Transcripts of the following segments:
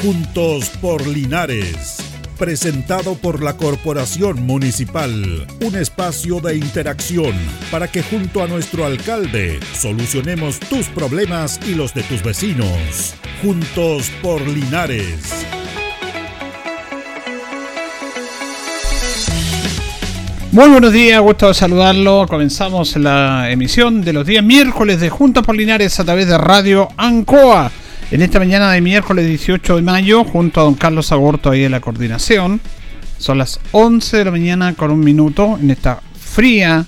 Juntos por Linares. Presentado por la Corporación Municipal. Un espacio de interacción para que junto a nuestro alcalde solucionemos tus problemas y los de tus vecinos. Juntos por Linares. Muy buenos días, gusto de saludarlo. Comenzamos la emisión de los días miércoles de Juntos por Linares a través de Radio Ancoa en esta mañana de miércoles 18 de mayo, junto a don Carlos Agorto ahí en la coordinación, son las 11 de la mañana con un minuto en esta fría,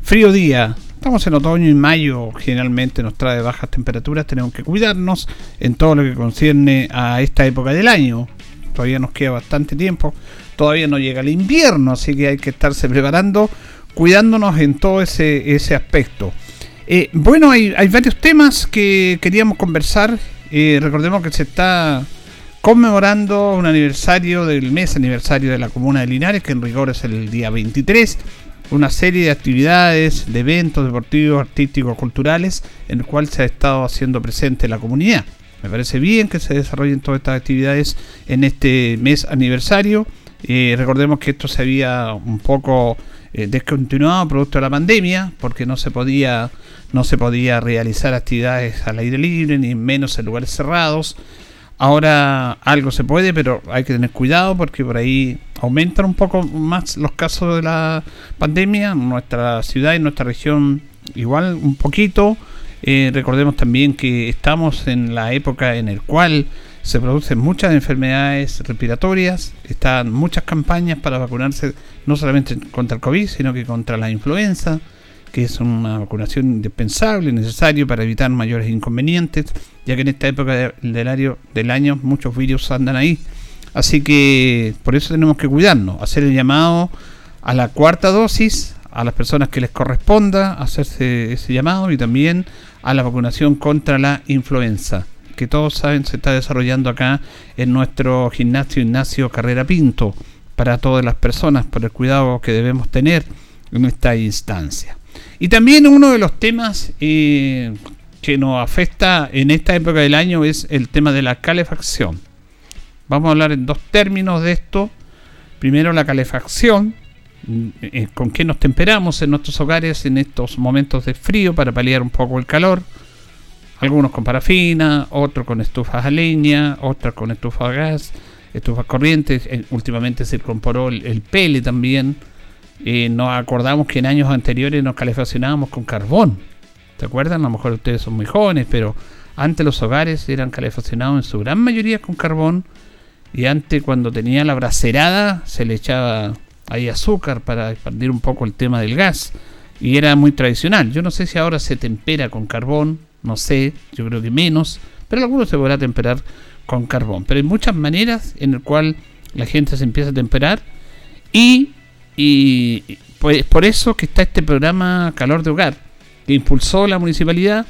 frío día. Estamos en otoño y mayo, generalmente nos trae bajas temperaturas, tenemos que cuidarnos en todo lo que concierne a esta época del año. Todavía nos queda bastante tiempo, todavía no llega el invierno, así que hay que estarse preparando, cuidándonos en todo ese, ese aspecto. Eh, bueno, hay, hay varios temas que queríamos conversar y recordemos que se está conmemorando un aniversario del mes aniversario de la comuna de Linares, que en rigor es el día 23. Una serie de actividades, de eventos deportivos, artísticos, culturales, en el cual se ha estado haciendo presente la comunidad. Me parece bien que se desarrollen todas estas actividades en este mes aniversario. Eh, recordemos que esto se había un poco eh, descontinuado producto de la pandemia, porque no se podía no se podía realizar actividades al aire libre, ni menos en lugares cerrados. Ahora algo se puede, pero hay que tener cuidado porque por ahí aumentan un poco más los casos de la pandemia. Nuestra ciudad y nuestra región igual un poquito. Eh, recordemos también que estamos en la época en la cual se producen muchas enfermedades respiratorias, están muchas campañas para vacunarse no solamente contra el COVID, sino que contra la influenza que es una vacunación indispensable, necesario para evitar mayores inconvenientes, ya que en esta época del año, del año muchos virus andan ahí. Así que por eso tenemos que cuidarnos, hacer el llamado a la cuarta dosis, a las personas que les corresponda hacerse ese llamado y también a la vacunación contra la influenza, que todos saben se está desarrollando acá en nuestro gimnasio Ignacio Carrera Pinto, para todas las personas, por el cuidado que debemos tener en esta instancia. Y también uno de los temas eh, que nos afecta en esta época del año es el tema de la calefacción. Vamos a hablar en dos términos de esto. Primero la calefacción, eh, con qué nos temperamos en nuestros hogares en estos momentos de frío para paliar un poco el calor. Algunos con parafina, otros con estufas a leña, otros con estufas a gas, estufas corrientes. Eh, últimamente se incorporó el, el pele también nos acordamos que en años anteriores nos calefaccionábamos con carbón. ¿Se acuerdan? A lo mejor ustedes son muy jóvenes, pero antes los hogares eran calefaccionados en su gran mayoría con carbón. Y antes cuando tenía la bracerada se le echaba ahí azúcar para expandir un poco el tema del gas. Y era muy tradicional. Yo no sé si ahora se tempera con carbón, no sé, yo creo que menos, pero algunos se podrá temperar con carbón. Pero hay muchas maneras en el cual la gente se empieza a temperar y y pues por eso que está este programa Calor de Hogar, que impulsó la municipalidad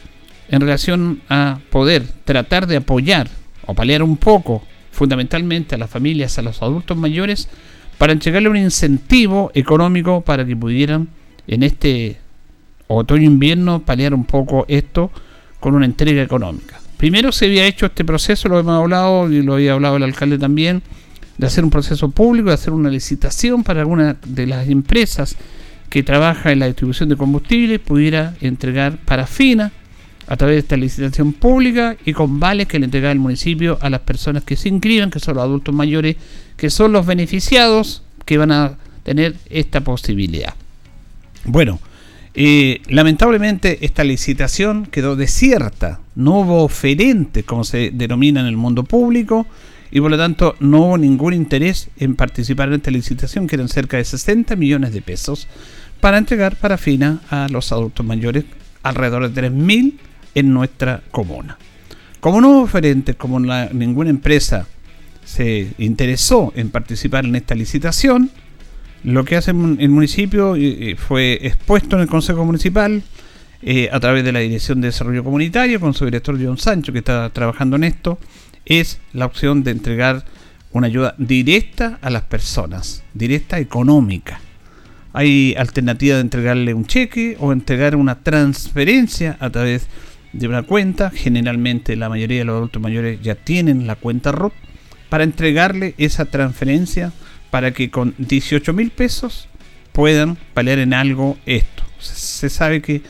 en relación a poder tratar de apoyar o paliar un poco, fundamentalmente a las familias, a los adultos mayores, para entregarle un incentivo económico para que pudieran en este otoño-invierno paliar un poco esto con una entrega económica. Primero se había hecho este proceso, lo hemos hablado y lo había hablado el alcalde también, de hacer un proceso público, de hacer una licitación para alguna de las empresas que trabaja en la distribución de combustible pudiera entregar parafina a través de esta licitación pública y con vales que le entrega el municipio a las personas que se inscriban, que son los adultos mayores, que son los beneficiados que van a tener esta posibilidad. Bueno, eh, lamentablemente esta licitación quedó desierta, no hubo oferente, como se denomina en el mundo público, y por lo tanto no hubo ningún interés en participar en esta licitación, que eran cerca de 60 millones de pesos, para entregar parafina a los adultos mayores, alrededor de 3.000 en nuestra comuna. Como no hubo oferentes, como ninguna empresa se interesó en participar en esta licitación, lo que hace el municipio fue expuesto en el Consejo Municipal eh, a través de la Dirección de Desarrollo Comunitario con su director John Sancho que está trabajando en esto es la opción de entregar una ayuda directa a las personas, directa económica. Hay alternativa de entregarle un cheque o entregar una transferencia a través de una cuenta. Generalmente la mayoría de los adultos mayores ya tienen la cuenta ROT para entregarle esa transferencia para que con 18 mil pesos puedan paliar en algo esto. Se sabe que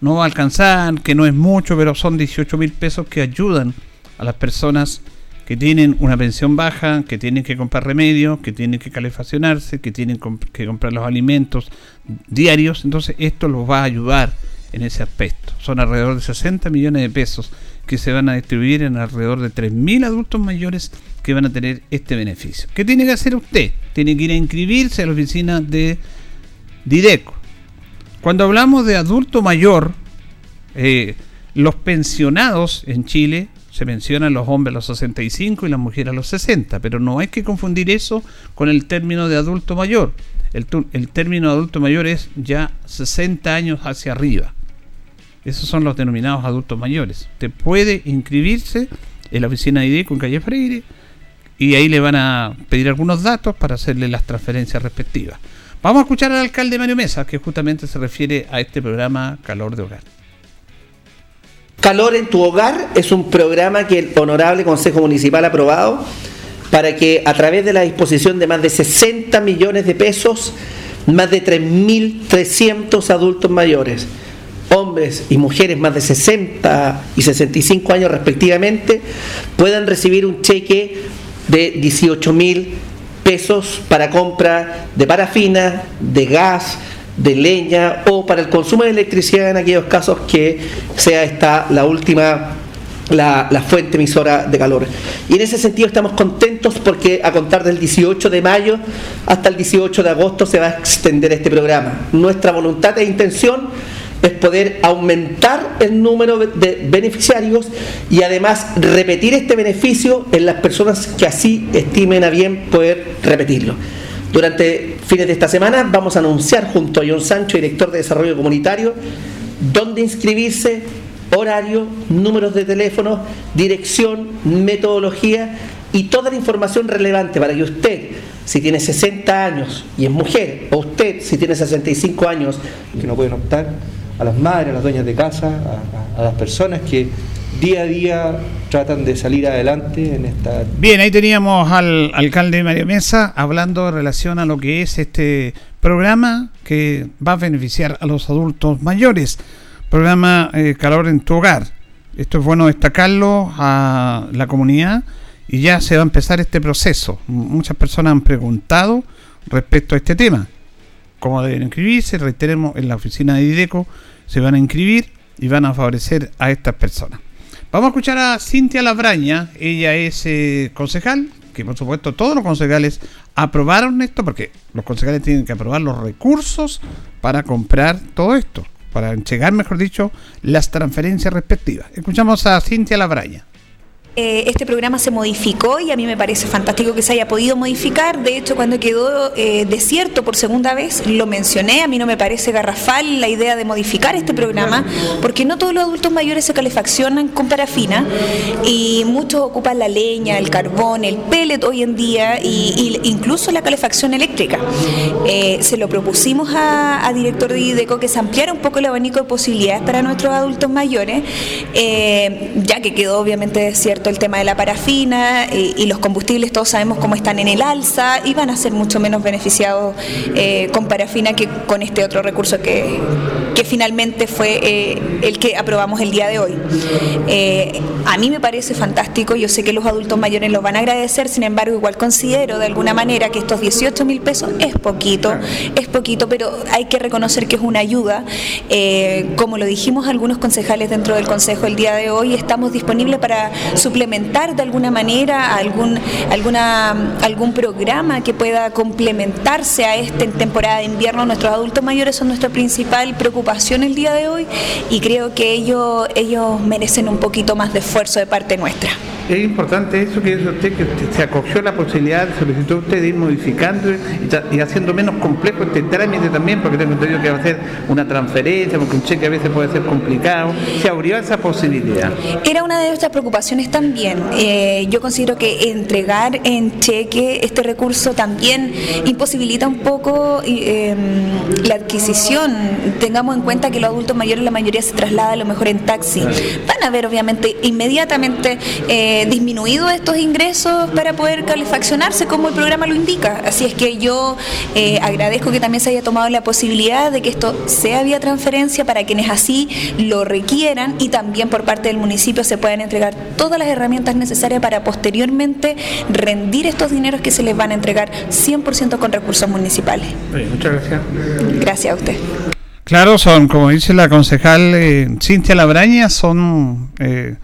no va a alcanzar, que no es mucho, pero son 18 mil pesos que ayudan a las personas que tienen una pensión baja, que tienen que comprar remedios, que tienen que calefaccionarse, que tienen que comprar los alimentos diarios. Entonces esto los va a ayudar en ese aspecto. Son alrededor de 60 millones de pesos que se van a distribuir en alrededor de 3.000 adultos mayores que van a tener este beneficio. ¿Qué tiene que hacer usted? Tiene que ir a inscribirse a la oficina de Dideco. Cuando hablamos de adulto mayor, eh, los pensionados en Chile se mencionan los hombres a los 65 y las mujeres a los 60, pero no hay que confundir eso con el término de adulto mayor. El, el término de adulto mayor es ya 60 años hacia arriba. Esos son los denominados adultos mayores. Usted puede inscribirse en la oficina de ID con calle Freire y ahí le van a pedir algunos datos para hacerle las transferencias respectivas. Vamos a escuchar al alcalde Mario Mesa, que justamente se refiere a este programa Calor de Hogar. Calor en tu hogar es un programa que el Honorable Consejo Municipal ha aprobado para que a través de la disposición de más de 60 millones de pesos, más de 3.300 adultos mayores, hombres y mujeres más de 60 y 65 años respectivamente, puedan recibir un cheque de 18 mil pesos para compra de parafina, de gas, de leña o para el consumo de electricidad en aquellos casos que sea esta la última la, fuente emisora de calor. Y en ese sentido estamos contentos porque a contar del 18 de mayo hasta el 18 de agosto se va a extender este programa. Nuestra voluntad e intención es poder aumentar el número de beneficiarios y además repetir este beneficio en las personas que así estimen a bien poder repetirlo. Durante fines de esta semana vamos a anunciar junto a John Sancho, director de Desarrollo Comunitario, dónde inscribirse, horario, números de teléfono, dirección, metodología y toda la información relevante para que usted, si tiene 60 años y es mujer, o usted, si tiene 65 años, que no pueden optar, a las madres, a las dueñas de casa, a, a las personas que día a día tratan de salir adelante en esta... Bien, ahí teníamos al alcalde Mario Mesa hablando en relación a lo que es este programa que va a beneficiar a los adultos mayores. Programa eh, Calor en tu Hogar. Esto es bueno destacarlo a la comunidad y ya se va a empezar este proceso. Muchas personas han preguntado respecto a este tema. ¿Cómo deben inscribirse? Reiteremos, en la oficina de IDECO se van a inscribir y van a favorecer a estas personas. Vamos a escuchar a Cintia Labraña, ella es eh, concejal, que por supuesto todos los concejales aprobaron esto, porque los concejales tienen que aprobar los recursos para comprar todo esto, para entregar, mejor dicho, las transferencias respectivas. Escuchamos a Cintia Labraña. Eh, este programa se modificó y a mí me parece fantástico que se haya podido modificar. De hecho, cuando quedó eh, desierto por segunda vez, lo mencioné, a mí no me parece garrafal la idea de modificar este programa, porque no todos los adultos mayores se calefaccionan con parafina y muchos ocupan la leña, el carbón, el pellet hoy en día e incluso la calefacción eléctrica. Eh, se lo propusimos a, director de IDECO que se ampliara un poco el abanico de posibilidades para nuestros adultos mayores, ya que quedó obviamente desierto el tema de la parafina eh, y los combustibles, todos sabemos cómo están en el alza y van a ser mucho menos beneficiados eh, con parafina que con este otro recurso que, que finalmente fue eh, el que aprobamos el día de hoy. a mí me parece fantástico, yo sé que los adultos mayores lo van a agradecer, sin embargo igual considero de alguna manera que estos 18 mil pesos es poquito, es poquito, pero hay que reconocer que es una ayuda. como lo dijimos algunos concejales dentro del Consejo el día de hoy, estamos disponibles para su complementar de alguna manera algún, alguna, algún programa que pueda complementarse a esta temporada de invierno. Nuestros adultos mayores son nuestra principal preocupación el día de hoy y creo que ellos, ellos merecen un poquito más de esfuerzo de parte nuestra. Es importante eso que dice usted, que se acogió la posibilidad, solicitó usted de ir modificando y, haciendo menos complejo este trámite también, porque tengo entendido que va a ser una transferencia, porque un cheque a veces puede ser complicado. Se abrió esa posibilidad. Era una de nuestras preocupaciones también. Eh, yo considero que entregar en cheque este recurso también imposibilita un poco em, la adquisición. Tengamos en cuenta que los adultos mayores, la mayoría se traslada a lo mejor en taxi. Van a ver, obviamente, inmediatamente. Eh, eh, disminuido estos ingresos para poder calefaccionarse como el programa lo indica. Así es que yo eh, agradezco que también se haya tomado la posibilidad de que esto sea vía transferencia para quienes así lo requieran y también por parte del municipio se puedan entregar todas las herramientas necesarias para posteriormente rendir estos dineros que se les van a entregar 100% con recursos municipales. muchas gracias. Gracias a usted. Claro, son, como dice la concejal eh, Cintia Labraña, son eh,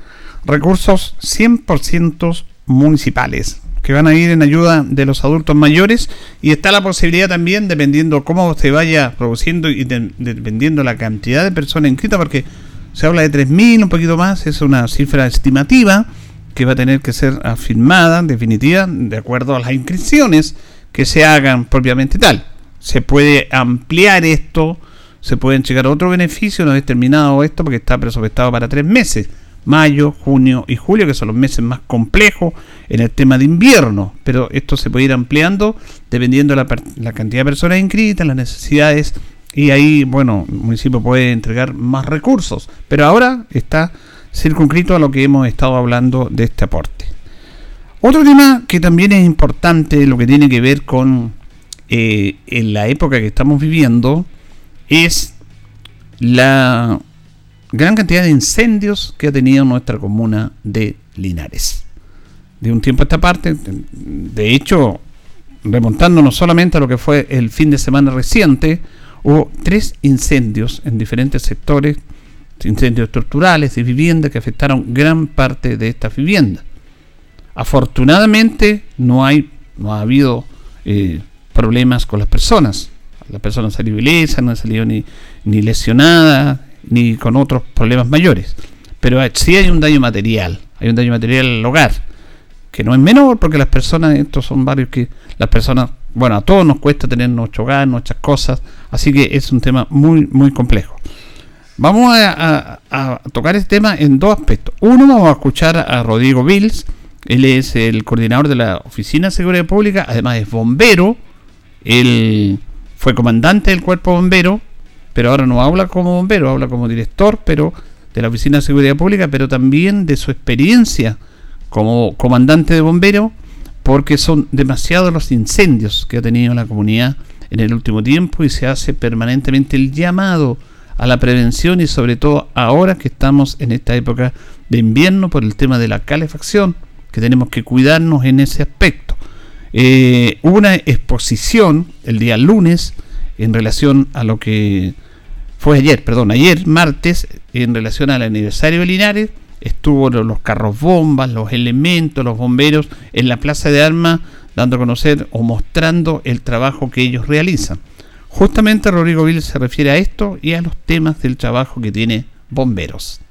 recursos 100% municipales que van a ir en ayuda de los adultos mayores y está la posibilidad también, dependiendo cómo se vaya produciendo y dependiendo la cantidad de personas inscritas, porque se habla de 3.000, un poquito más, es una cifra estimativa que va a tener que ser afirmada, definitiva, de acuerdo a las inscripciones que se hagan propiamente tal. Se puede ampliar esto se pueden llegar a otro beneficio no determinado esto porque está presupuestado para tres meses, mayo, junio y julio, que son los meses más complejos en el tema de invierno, pero esto se puede ir ampliando dependiendo de la, cantidad de personas inscritas, las necesidades, y ahí, bueno, el municipio puede entregar más recursos, pero ahora está circunscrito a lo que hemos estado hablando de este aporte. Otro tema que también es importante, lo que tiene que ver con eh, en la época que estamos viviendo, es la gran cantidad de incendios que ha tenido nuestra comuna de Linares. De un tiempo a esta parte, de hecho, remontándonos solamente a lo que fue el fin de semana reciente, hubo tres incendios en diferentes sectores, incendios estructurales y viviendas que afectaron gran parte de estas viviendas. Afortunadamente no hay, no ha habido eh, problemas con las personas la persona salió ilesa, no ha salido ni, ni lesionada, ni con otros problemas mayores. Pero sí hay un daño material, hay un daño material al hogar, que no es menor, porque las personas, estos son varios que las personas, bueno, a todos nos cuesta tener nuestro hogar, nuestras cosas, así que es un tema muy, muy complejo. Vamos a, tocar este tema en dos aspectos. Uno, vamos a escuchar a Rodrigo Bills, él es el coordinador de la Oficina de Seguridad Pública, además es bombero, él fue comandante del cuerpo bombero, pero ahora no habla como bombero, habla como director, pero de la Oficina de Seguridad Pública, pero también de su experiencia como comandante de bombero, porque son demasiados los incendios que ha tenido la comunidad en el último tiempo y se hace permanentemente el llamado a la prevención y sobre todo ahora que estamos en esta época de invierno por el tema de la calefacción, que tenemos que cuidarnos en ese aspecto. Eh, una exposición el día lunes en relación a lo que fue ayer, perdón, ayer martes, en relación al aniversario de Linares, estuvo los carros bombas, los elementos, los bomberos en la Plaza de Armas dando a conocer o mostrando el trabajo que ellos realizan. Justamente Rodrigo Vil se refiere a esto y a los temas del trabajo que tiene bomberos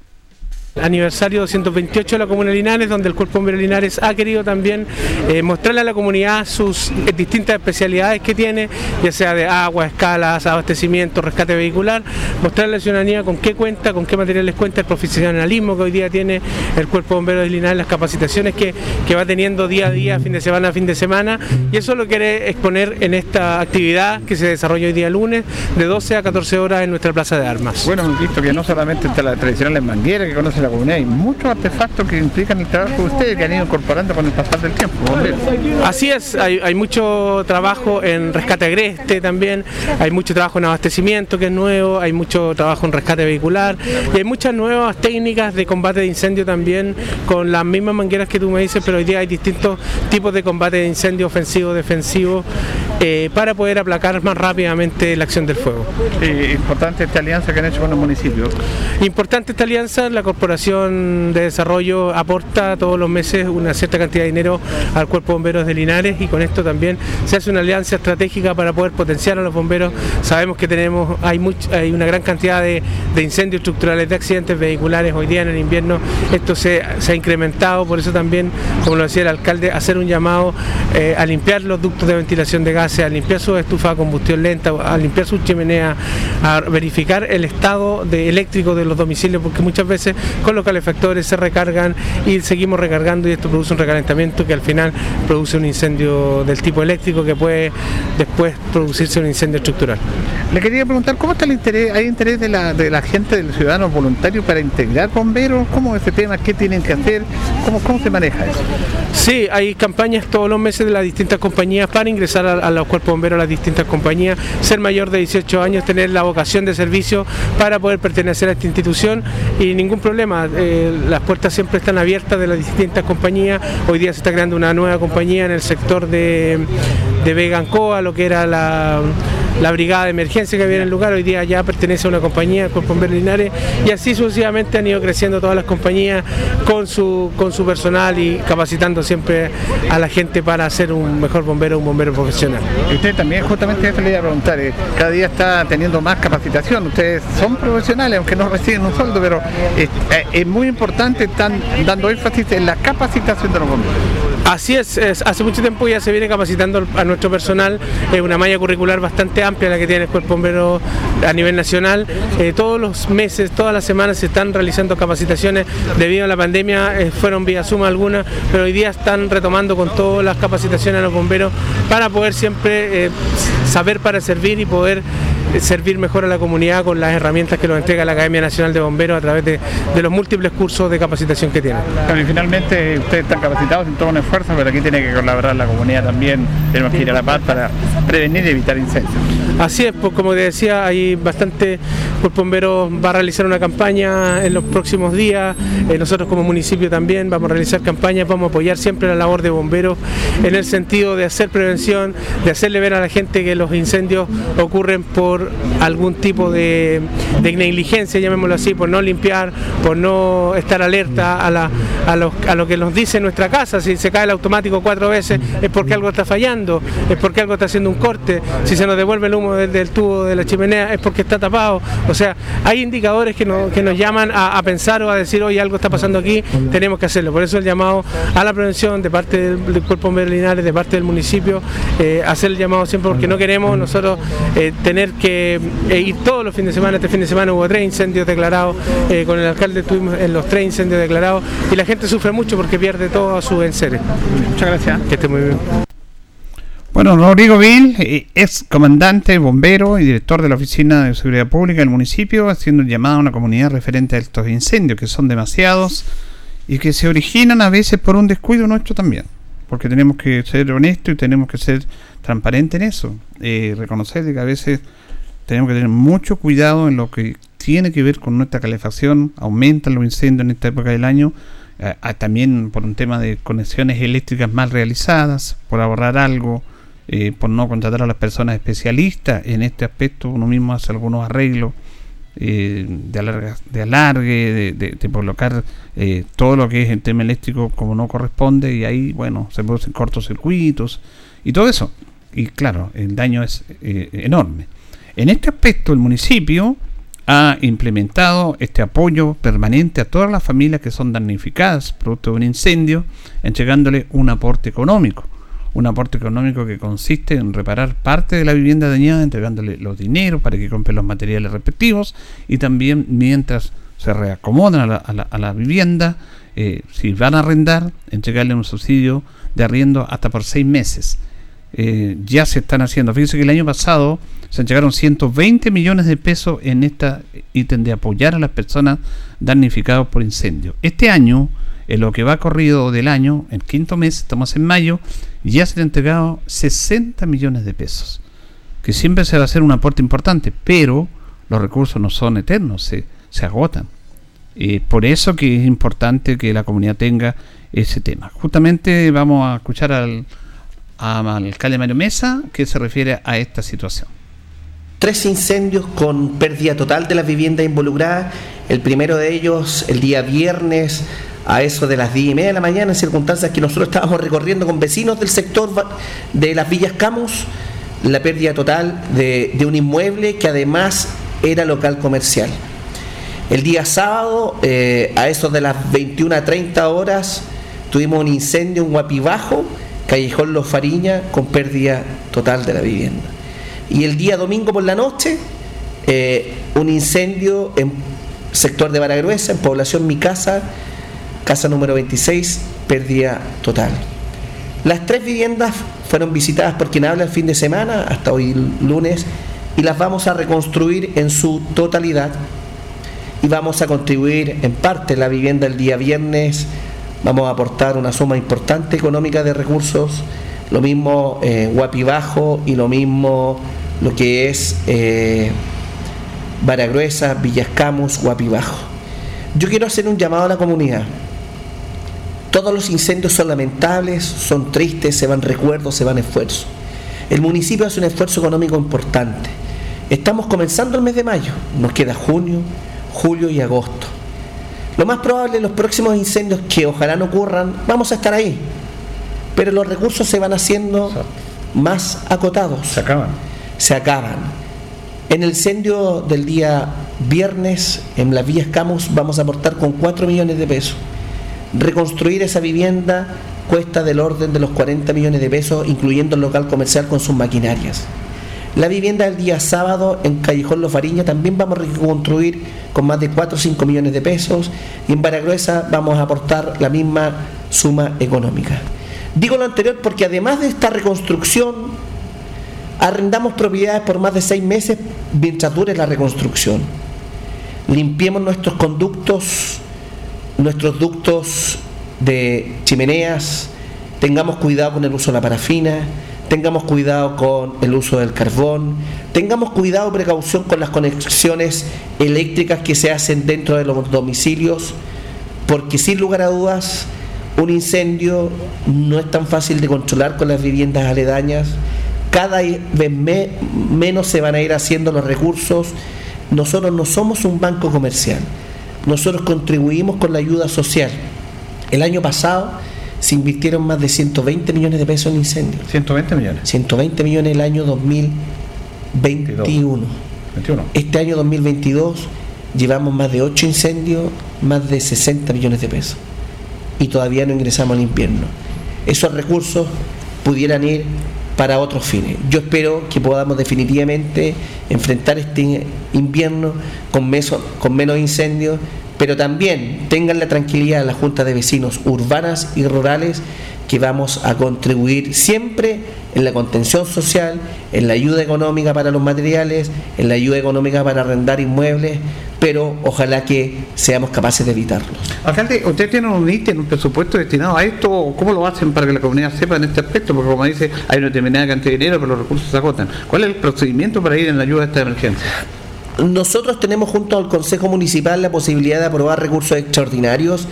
aniversario 228 de la Comuna de Linares, donde el Cuerpo Bombero Linares ha querido también eh, mostrarle a la comunidad sus eh, distintas especialidades que tiene, ya sea de agua, escalas, abastecimiento, rescate vehicular, mostrarle a la ciudadanía con qué cuenta, con qué materiales cuenta el profesionalismo que hoy día tiene el Cuerpo Bombero de Linares, las capacitaciones que, va teniendo día a día, fin de semana a fin de semana, y eso lo quiere exponer en esta actividad que se desarrolla hoy día lunes, de 12 a 14 horas en nuestra Plaza de Armas. Bueno, visto que no solamente está la tradicional manguera que conoce la comunidad. Hay muchos artefactos que implican el trabajo de ustedes que han ido incorporando con el pasar del tiempo. Así es, hay, mucho trabajo en rescate agreste también, hay mucho trabajo en abastecimiento que es nuevo, hay mucho trabajo en rescate vehicular y hay muchas nuevas técnicas de combate de incendio también con las mismas mangueras que tú me dices, pero hoy día hay distintos tipos de combate de incendio ofensivo, defensivo, eh, para poder aplacar más rápidamente la acción del fuego. importante esta alianza que han hecho con los municipios. Importante esta alianza, la Corporación de Desarrollo aporta todos los meses una cierta cantidad de dinero al Cuerpo de Bomberos de Linares y con esto también se hace una alianza estratégica para poder potenciar a los bomberos. Sabemos que tenemos hay, hay una gran cantidad de, incendios estructurales, de accidentes vehiculares hoy día en el invierno. Esto se, ha incrementado, por eso también, como lo decía el alcalde, hacer un llamado eh, a limpiar los ductos de ventilación de gas sea a limpiar su estufa a combustión lenta, a limpiar su chimenea, a verificar el estado de eléctrico de los domicilios, porque muchas veces con los calefactores se recargan y seguimos recargando y esto produce un recalentamiento que al final produce un incendio del tipo eléctrico que puede después producirse un incendio estructural. Le quería preguntar, ¿cómo está el interés? ¿Hay interés de la, de la gente, de los ciudadanos voluntarios para integrar bomberos? ¿Cómo es este tema? ¿Qué tienen que hacer? ¿Cómo, cómo se maneja eso? Sí, hay campañas todos los meses de las distintas compañías para ingresar a, a los cuerpos bomberos las distintas compañías, ser mayor de 18 años, tener la vocación de servicio para poder pertenecer a esta institución y ningún problema. Eh, las puertas siempre están abiertas de las distintas compañías. Hoy día se está creando una nueva compañía en el sector de, de Vegancoa, lo que era la la brigada de emergencia que había en el lugar, hoy día ya pertenece a una compañía, Cuerpo Bomberos Linares, y así sucesivamente han ido creciendo todas las compañías con su, con su personal y capacitando siempre a la gente para ser un mejor bombero, un bombero profesional. Y usted también, justamente eso le iba a preguntar, eh, cada día está teniendo más capacitación, ustedes son profesionales, aunque no reciben un sueldo, pero es, eh, es muy importante, están dando énfasis en la capacitación de los bomberos. Así es, hace mucho tiempo ya se viene capacitando a nuestro personal, es una malla curricular bastante amplia la que tiene el Cuerpo Bombero a nivel nacional. Eh, todos los meses, todas las semanas se están realizando capacitaciones debido a la pandemia, eh, fueron vía suma algunas, pero hoy día están retomando con todas las capacitaciones a los bomberos para poder siempre eh, saber para servir y poder servir mejor a la comunidad con las herramientas que nos entrega la Academia Nacional de Bomberos a través de, los múltiples cursos de capacitación que. Claro, y finalmente ustedes están capacitados en todo un esfuerzo, pero aquí tiene que colaborar la comunidad también, tenemos que ir a la paz para prevenir y evitar incendios. Así es, pues como te decía, hay bastante, Cuerpo Bombero va a realizar una campaña en los próximos días, eh, nosotros como municipio también vamos a realizar campañas, vamos a apoyar siempre la labor de bomberos en el sentido de hacer prevención, de hacerle ver a la gente que los incendios ocurren por algún tipo de, negligencia, llamémoslo así, por no limpiar, por no estar alerta a, la, a, lo, a lo que nos dice nuestra casa, si se cae el automático cuatro veces es porque algo está fallando, es porque algo está haciendo un corte, si se nos devuelve el humo del, del tubo de la chimenea es porque está tapado, o sea, hay indicadores que, no, que nos llaman a, a, pensar o a decir, oye, algo está pasando aquí, tenemos que hacerlo, por eso el llamado a la prevención de parte del, del Cuerpo Bombero Linares, de parte del municipio, eh, hacer el llamado siempre porque no queremos nosotros eh, tener que eh, ir todos los fines de semana, este fin de semana hubo tres incendios declarados, eh, con el alcalde estuvimos en los tres incendios declarados y la gente sufre mucho porque pierde todos sus enseres. Muchas gracias. Que esté muy bien. Bueno, Rodrigo Vil eh, es comandante, bombero y director de la Oficina de Seguridad Pública del municipio, haciendo un a una comunidad referente a estos incendios, que son demasiados y que se originan a veces por un descuido nuestro también, porque tenemos que ser honestos y tenemos que ser transparentes en eso, eh, reconocer que a veces tenemos que tener mucho cuidado en lo que tiene que ver con nuestra calefacción, aumentan los incendios en esta época del año, eh, también por un tema de conexiones eléctricas mal realizadas, por ahorrar algo, eh, por no contratar a las personas especialistas en este aspecto, uno mismo hace algunos arreglos eh, de, alarga, de alargue, de, de, colocar eh, todo lo que es el tema eléctrico como no corresponde y ahí, bueno, se producen cortocircuitos y todo eso. Y claro, el daño es enorme. En este aspecto, el municipio ha implementado este apoyo permanente a todas las familias que son damnificadas producto de un incendio, entregándole un aporte económico un aporte económico que consiste en reparar parte de la vivienda dañada, entregándole los dineros para que compren los materiales respectivos y también mientras se reacomodan a la, a la, a la vivienda, eh, si van a arrendar, entregarle un subsidio de arriendo hasta por seis meses. Eh, ya se están haciendo. Fíjense que el año pasado se entregaron 120 millones de pesos en este ítem de apoyar a las personas damnificadas por incendio. Este año, en lo que va corrido del año, el quinto mes, estamos en mayo, ya se han entregado 60 millones de pesos. Que siempre se va a hacer un aporte importante, pero los recursos no son eternos, se, se agotan. Eh, por eso que es importante que la comunidad tenga ese tema. Justamente vamos a escuchar al, al alcalde Mario Mesa que se refiere a esta situación. Tres incendios con pérdida total de las viviendas involucradas. El primero de ellos el día viernes a eso de las 10 y media de la mañana, en circunstancias que nosotros estábamos recorriendo con vecinos del sector de las Villas Camus, la pérdida total de, un inmueble que además era local comercial. El día sábado, eh, a eso de las 21 a 30 horas, tuvimos un incendio en Guapibajo Callejón Los Fariña con pérdida total de la vivienda. Y el día domingo por la noche, eh, un incendio en sector de Baragruesa, en población Mi Casa, casa número 26, pérdida total. Las tres viviendas fueron visitadas por quien habla el fin de semana, hasta hoy lunes, y las vamos a reconstruir en su totalidad. Y vamos a contribuir en parte la vivienda el día viernes, vamos a aportar una suma importante económica de recursos, lo mismo eh, Guapi Bajo y lo mismo lo que es eh, Baragruesa, Villascamus, Guapi Bajo. Yo quiero hacer un llamado a la comunidad. Todos los incendios son lamentables, son tristes, se van recuerdos, se van esfuerzos. El municipio hace un esfuerzo económico importante. Estamos comenzando el mes de mayo, nos queda junio, julio y agosto. Lo más probable en los próximos incendios que ojalá no ocurran, vamos a estar ahí. Pero los recursos se van haciendo más acotados. Se acaban. Se acaban. En el incendio del día viernes en las Villas Camus vamos a aportar con 4 millones de pesos. Reconstruir esa vivienda cuesta del orden de los 40 millones de pesos, incluyendo el local comercial con sus maquinarias. La vivienda del día sábado en Callejón Los Fariña también vamos a reconstruir con más de 4 o 5 millones de pesos y en Baragruesa vamos a aportar la misma suma económica. Digo lo anterior porque además de esta reconstrucción, arrendamos propiedades por más de 6 meses mientras dure la reconstrucción. Limpiemos nuestros conductos nuestros ductos de chimeneas, tengamos cuidado con el uso de la parafina, tengamos cuidado con el uso del carbón, tengamos cuidado, precaución con las conexiones eléctricas que se hacen dentro de los domicilios, porque sin lugar a dudas un incendio no es tan fácil de controlar con las viviendas aledañas, cada vez menos se van a ir haciendo los recursos, nosotros no somos un banco comercial nosotros contribuimos con la ayuda social. El año pasado se invirtieron más de 120 millones de pesos en incendios. 120 millones. 120 millones el año 2021. Este año 2022 llevamos más de 8 incendios, más de 60 millones de pesos. Y todavía no ingresamos al invierno. Esos recursos pudieran ir para otros fines. Yo espero que podamos definitivamente enfrentar este invierno con, con menos incendios, pero también tengan la tranquilidad de la Junta de Vecinos urbanas y rurales que vamos a contribuir siempre en la contención social, en la ayuda económica para los materiales, en la ayuda económica para arrendar inmuebles, pero ojalá que seamos capaces de evitarlos. Alcalde, ¿usted tiene un ítem, un presupuesto destinado a esto? ¿Cómo lo hacen para que la comunidad sepa en este aspecto? Porque como dice, hay una determinada cantidad de dinero, pero los recursos se agotan. ¿Cuál es el procedimiento para ir en la ayuda a esta emergencia? Nosotros tenemos junto al Consejo Municipal la posibilidad de aprobar recursos extraordinarios,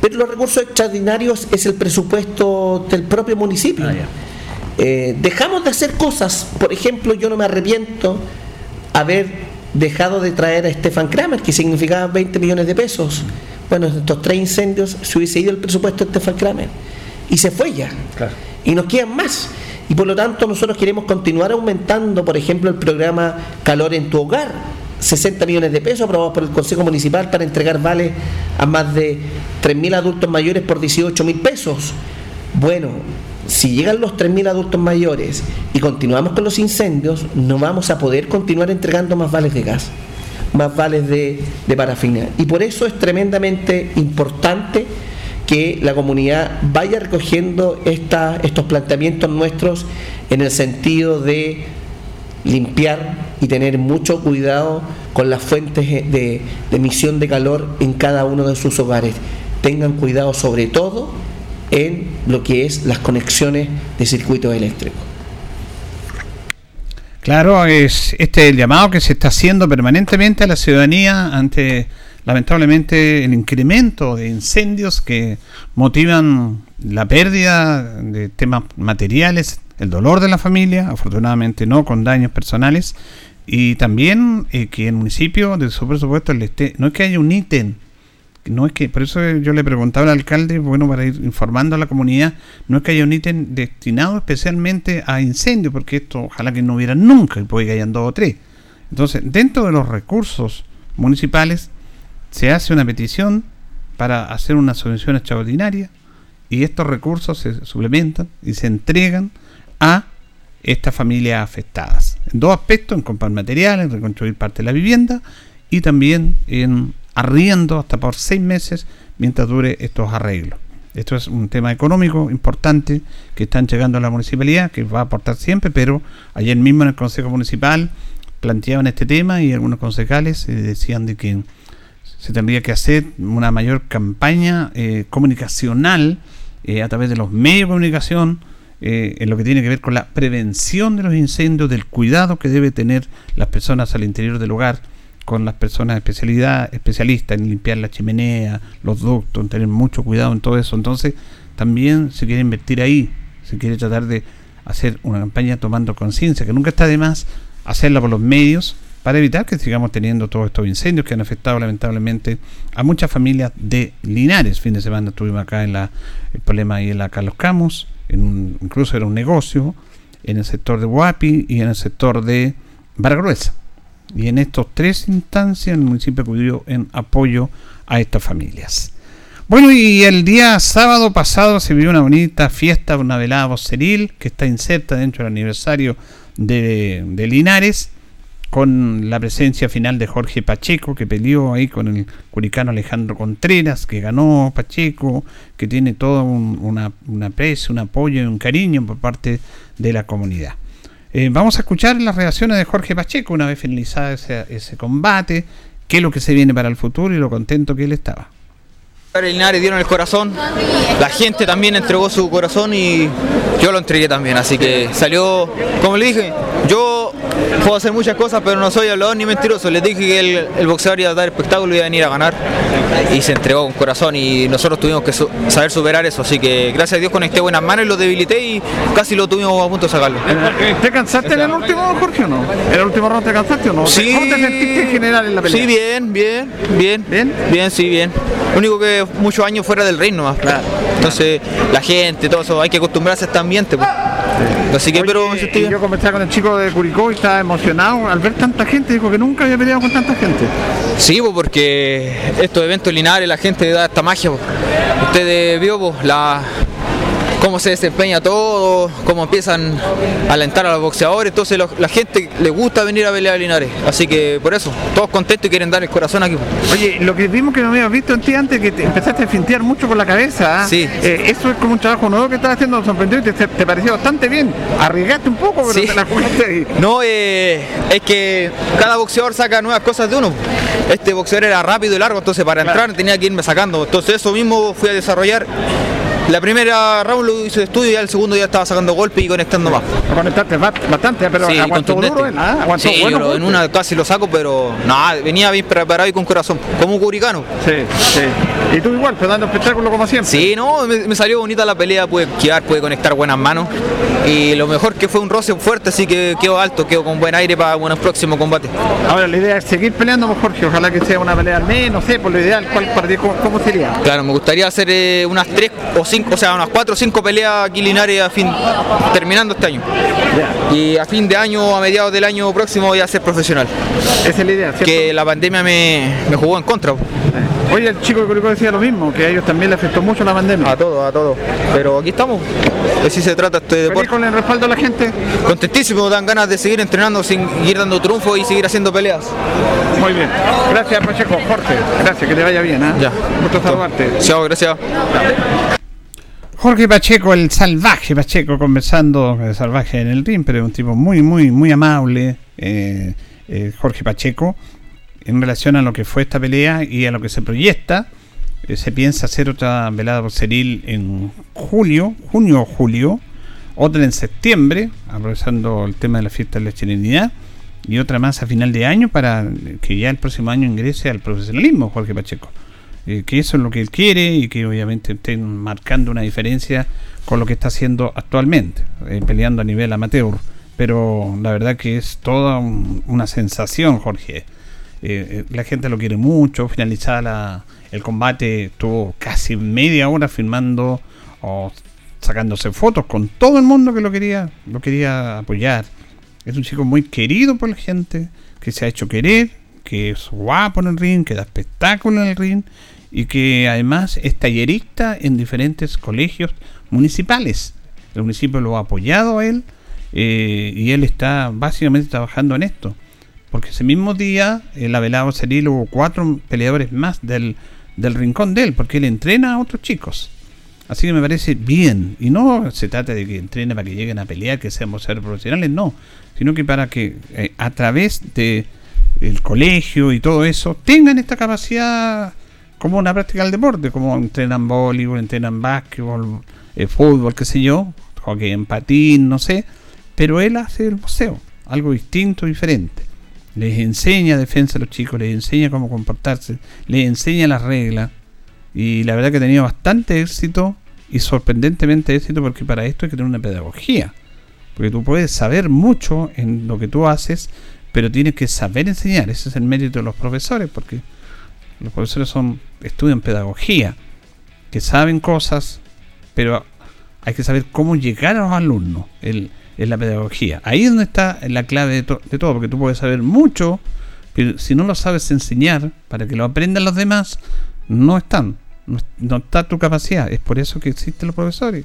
pero los recursos extraordinarios es el presupuesto del propio municipio. Ah, eh, dejamos de hacer cosas, por ejemplo, yo no me arrepiento haber dejado de traer a Stefan Kramer, que significaba 20 millones de pesos. Bueno, en estos tres incendios se hubiese ido el presupuesto de Stefan Kramer y se fue ya. Y nos quedan más. Y por lo tanto nosotros queremos continuar aumentando, por ejemplo, el programa Calor en tu Hogar, 60 millones de pesos aprobados por el Consejo Municipal para entregar vales a más de 3.000 adultos mayores por 18 mil pesos. Bueno, si llegan los 3.000 adultos mayores y continuamos con los incendios, no vamos a poder continuar entregando más vales de gas, más vales de, de parafina. Y por eso es tremendamente importante que la comunidad vaya recogiendo estos planteamientos nuestros en el sentido de limpiar y tener mucho cuidado con las fuentes de, emisión de calor en cada uno de sus hogares. Tengan cuidado sobre todo en lo que es las conexiones de circuitos eléctricos. Claro, es este el llamado que se está haciendo permanentemente a la ciudadanía ante lamentablemente el incremento de incendios que motivan la pérdida de temas materiales, el dolor de la familia, afortunadamente no con daños personales, y también eh, que el municipio de su presupuesto le esté, no es que haya un ítem, no es que, por eso yo le preguntaba al alcalde, bueno, para ir informando a la comunidad, no es que haya un ítem destinado especialmente a incendios, porque esto ojalá que no hubiera nunca, y puede que hayan dos o tres. Entonces, dentro de los recursos municipales, se hace una petición para hacer una subvención extraordinaria y estos recursos se suplementan y se entregan a estas familias afectadas. En dos aspectos, en comprar materiales, en reconstruir parte de la vivienda y también en arriendo hasta por seis meses mientras dure estos arreglos. Esto es un tema económico importante que están llegando a la municipalidad, que va a aportar siempre, pero ayer mismo en el Consejo Municipal planteaban este tema y algunos concejales eh, decían de que se tendría que hacer una mayor campaña eh, comunicacional eh, a través de los medios de comunicación en lo que tiene que ver con la prevención de los incendios, del cuidado que debe tener las personas al interior del hogar con las personas especialidad, especialistas en limpiar la chimenea, los ductos, en tener mucho cuidado en todo eso. Entonces, también se quiere invertir ahí, se quiere tratar de hacer una campaña tomando conciencia, que nunca está de más hacerla por los medios para evitar que sigamos teniendo todos estos incendios que han afectado lamentablemente a muchas familias de Linares. Fin de semana estuvimos acá en la, el problema ahí en la Carlos Camus, en incluso era un negocio, en el sector de Huapi y en el sector de Baragruesa. Y en estos tres instancias el municipio acudió en apoyo a estas familias. Bueno, y el día sábado pasado se vivió una bonita fiesta, una velada voceril que está inserta dentro del aniversario de, de, Linares, con la presencia final de Jorge Pacheco, que peleó ahí con el curicano Alejandro Contreras, que ganó Pacheco, que tiene todo un, una, un aprecio, un apoyo y un cariño por parte de la comunidad. Eh, vamos a escuchar las reacciones de Jorge Pacheco una vez finalizado ese, ese combate, qué es lo que se viene para el futuro y lo contento que él estaba. Linares dieron el corazón, la gente también entregó su corazón y yo lo entregué también, así que salió, como le dije, yo puedo hacer muchas cosas, pero no soy hablador ni mentiroso. Les dije que el, el boxeador iba a dar espectáculo y iba a venir a ganar y se entregó con corazón y nosotros tuvimos que su saber superar eso, así que gracias a Dios conecté buenas manos y lo debilité y casi lo tuvimos a punto de sacarlo. ¿Te cansaste en el último, Jorge, o no? ¿En el último round te cansaste o no? Sí. ¿Cómo te sentiste en general en la pelea? Sí, bien, bien, bien. ¿Bien? Bien, sí, bien. Lo único que muchos años fuera del reino más. Claro. Entonces, la gente, todo eso, hay que acostumbrarse a este ambiente. Pues. Así que, Oye, pero yo conversaba con el chico de Curicó y estaba emocionado al ver tanta gente, dijo que nunca había peleado con tanta gente. Sí, pues, porque estos eventos linares, la gente da esta magia. pues. Ustedes vio pues, la cómo se desempeña todo, cómo empiezan a alentar a los boxeadores, entonces lo- la gente le gusta venir a pelear a Linares, así que por eso, todos contentos y quieren dar el corazón aquí. Oye, lo que vimos que no habíamos visto en ti antes, que te empezaste a fintear mucho con la cabeza. ¿ah? Sí. Eh, eso es como un trabajo nuevo que estás haciendo, sorprendió y te, te pareció bastante bien. Arriesgaste un poco, pero Sí. te la jugaste ahí. No, eh, es que cada boxeador saca nuevas cosas de uno. Este boxeador era rápido y largo, entonces para Claro. entrar tenía que irme sacando. Entonces eso mismo fui a desarrollar. La primera round lo hice de estudio y ya el segundo ya estaba sacando golpes y conectando más. Conectaste ba- bastante, pero Sí, aguantó duro ¿ah? Aguantó sí, bueno. pero en una casi lo saco, pero nada, venía bien preparado y con corazón, como un curicano. Sí, sí. Y tú igual, pero dando espectáculo como siempre. Sí, no, me, me salió bonita la pelea, pude esquivar, pude conectar buenas manos. Y lo mejor que fue un roce fuerte, así que quedo alto, quedo con buen aire para un próximo combate. Ahora la idea es seguir peleando con Jorge, ojalá que sea una pelea al menos, no sé, por lo ideal, ¿cuál para ti, cómo, cómo sería? Claro, me gustaría hacer eh, unas tres o cinco, o sea, unas cuatro o cinco peleas aquí Linares a fin, terminando este año. Y a fin de año, a mediados del año próximo, voy a ser profesional. Esa es la idea, ¿cierto? Que la pandemia me, me jugó en contra. Oye, el chico de Curicó decía lo mismo, que a ellos también le afectó mucho la pandemia. A todo, a todo. Pero aquí estamos. De si se trata este ¿Feliz deporte. con el respaldo de la gente? Contentísimo, dan ganas de seguir entrenando, sin ir dando triunfo y seguir haciendo peleas. Muy bien. Gracias, Pacheco. Jorge, gracias, que te vaya bien. ¿ah? Ya. Gusto saludarte. Chao, gracias. Jorge Pacheco, el salvaje Pacheco, conversando, el salvaje en el ring, pero un tipo muy, muy, muy amable, eh, eh, Jorge Pacheco, en relación a lo que fue esta pelea y a lo que se proyecta. Eh, se piensa hacer otra velada boxeril en julio, junio o julio, otra en septiembre, aprovechando el tema de la fiesta de la chilenidad, y otra más a final de año para que ya el próximo año ingrese al profesionalismo Jorge Pacheco eh, que eso es lo que él quiere y que obviamente estén marcando una diferencia con lo que está haciendo actualmente, eh, peleando a nivel amateur. Pero la verdad que es toda un- una sensación, Jorge. Eh, eh, la gente lo quiere mucho, finalizada el combate estuvo casi media hora filmando o sacándose fotos con todo el mundo que lo quería, lo quería apoyar. Es un chico muy querido por la gente, que se ha hecho querer, que es guapo en el ring, que da espectáculo en el ring y que además es tallerista en diferentes colegios municipales. El municipio lo ha apoyado a él eh, y él está básicamente trabajando en esto. Porque ese mismo día, en la velada Ceril hubo cuatro peleadores más del, del rincón de él, porque él entrena a otros chicos. Así que me parece bien. Y no se trata de que entrene para que lleguen a pelear, que seamos ser profesionales, no. Sino que para que eh, a través de el colegio y todo eso tengan esta capacidad como una práctica del deporte, como entrenan voleibol, entrenan básquetbol, eh, fútbol, qué sé yo, hockey en patín, no sé. Pero él hace el boxeo, algo distinto, diferente les enseña defensa a los chicos, les enseña cómo comportarse, les enseña las reglas. Y la verdad que ha tenido bastante éxito y sorprendentemente éxito porque para esto hay que tener una pedagogía. Porque tú puedes saber mucho en lo que tú haces, pero tienes que saber enseñar. Ese es el mérito de los profesores, porque los profesores son estudian pedagogía, que saben cosas, pero hay que saber cómo llegar a los alumnos. Es la pedagogía. Ahí es donde está la clave de, todo, porque tú puedes saber mucho, pero si no lo sabes enseñar para que lo aprendan los demás, no están, no, está tu capacidad. Es por eso que existen los profesores,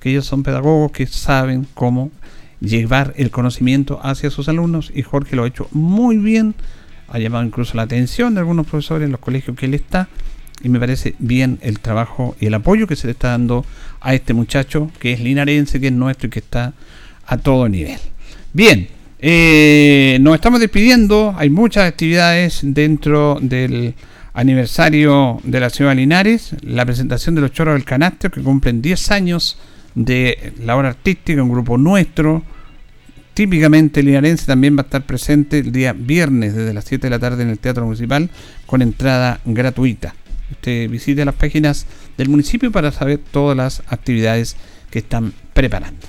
que ellos son pedagogos que saben cómo llevar el conocimiento hacia sus alumnos y Jorge lo ha hecho muy bien, ha llamado incluso la atención de algunos profesores en los colegios que él está y me parece bien el trabajo y el apoyo que se le está dando a este muchacho que es linarense, que es nuestro y que está a todo nivel. Bien, eh, nos estamos despidiendo. Hay muchas actividades dentro del aniversario de la ciudad de Linares. La presentación de los Choros del Canasto, que cumplen 10 años de la obra artística, un grupo nuestro. Típicamente linarense también va a estar presente el día viernes desde las 7 de la tarde en el Teatro Municipal con entrada gratuita. Usted visite las páginas del municipio para saber todas las actividades que están preparando.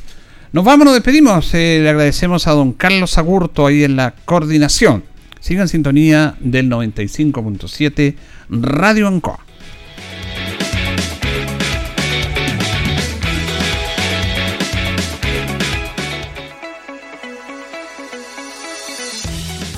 Nos vamos, nos despedimos. Eh, le agradecemos a don Carlos Agurto ahí en la coordinación. Sigan sintonía del 95.7 Radio Ancoa.